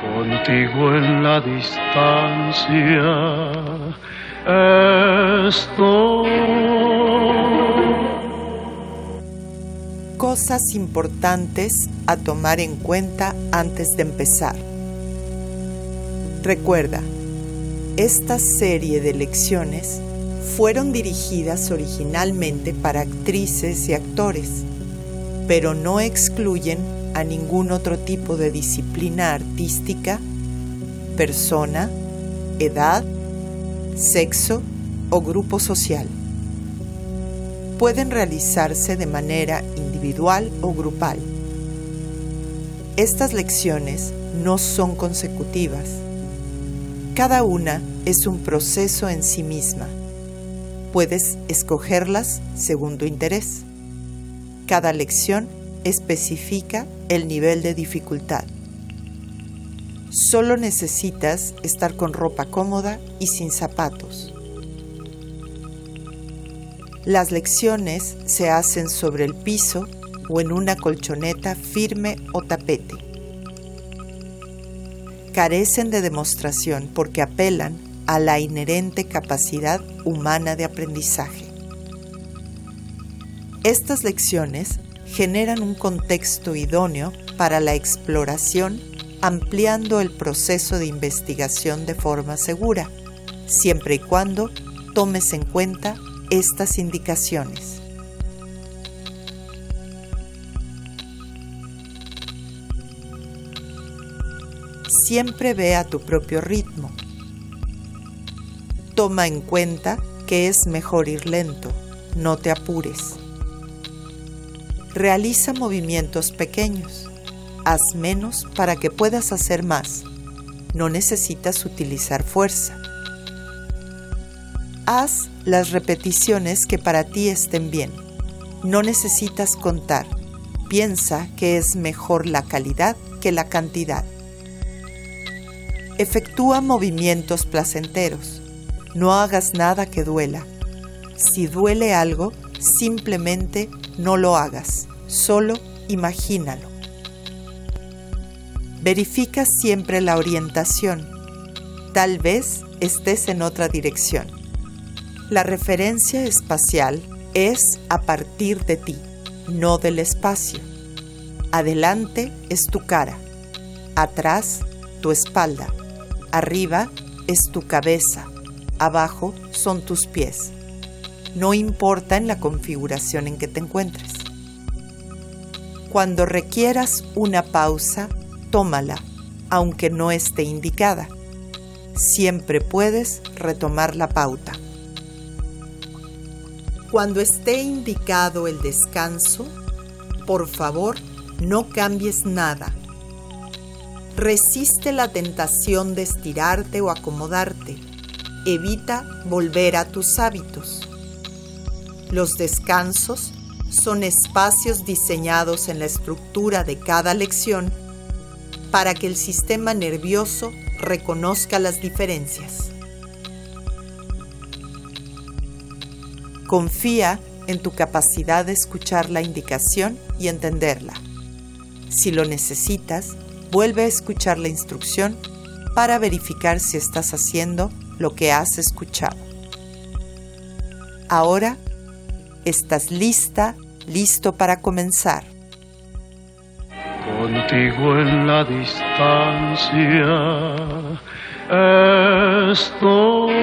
Contigo en la distancia estoy. Cosas importantes a tomar en cuenta antes de empezar. Recuerda, esta serie de lecciones fueron dirigidas originalmente para actrices y actores, pero no excluyen a ningún otro tipo de disciplina artística, persona, edad, sexo o grupo social. Pueden realizarse de manera individual o grupal. Estas lecciones no son consecutivas. Cada una es un proceso en sí misma. Puedes escogerlas según tu interés. Cada lección especifica el nivel de dificultad. Solo necesitas estar con ropa cómoda y sin zapatos. Las lecciones se hacen sobre el piso o en una colchoneta firme o tapete. Carecen de demostración porque apelan a la inherente capacidad humana de aprendizaje. Estas lecciones generan un contexto idóneo para la exploración, ampliando el proceso de investigación de forma segura, siempre y cuando tomes en cuenta estas indicaciones. Siempre ve a tu propio ritmo. Toma en cuenta que es mejor ir lento, no te apures. Realiza movimientos pequeños. Haz menos para que puedas hacer más. No necesitas utilizar fuerza. Haz las repeticiones que para ti estén bien. No necesitas contar. Piensa que es mejor la calidad que la cantidad. Efectúa movimientos placenteros. No hagas nada que duela. Si duele algo, simplemente no lo hagas, solo imagínalo. Verifica siempre la orientación. Tal vez estés en otra dirección. La referencia espacial es a partir de ti, no del espacio. Adelante es tu cara, atrás tu espalda, arriba es tu cabeza, abajo son tus pies. No importa en la configuración en que te encuentres. Cuando requieras una pausa, tómala, aunque no esté indicada. Siempre puedes retomar la pauta. Cuando esté indicado el descanso, por favor, no cambies nada. Resiste la tentación de estirarte o acomodarte. Evita volver a tus hábitos. Los descansos son espacios diseñados en la estructura de cada lección para que el sistema nervioso reconozca las diferencias. Confía en tu capacidad de escuchar la indicación y entenderla. Si lo necesitas, vuelve a escuchar la instrucción para verificar si estás haciendo lo que has escuchado. Ahora, ¿estás lista, listo para comenzar? Contigo en la distancia estoy.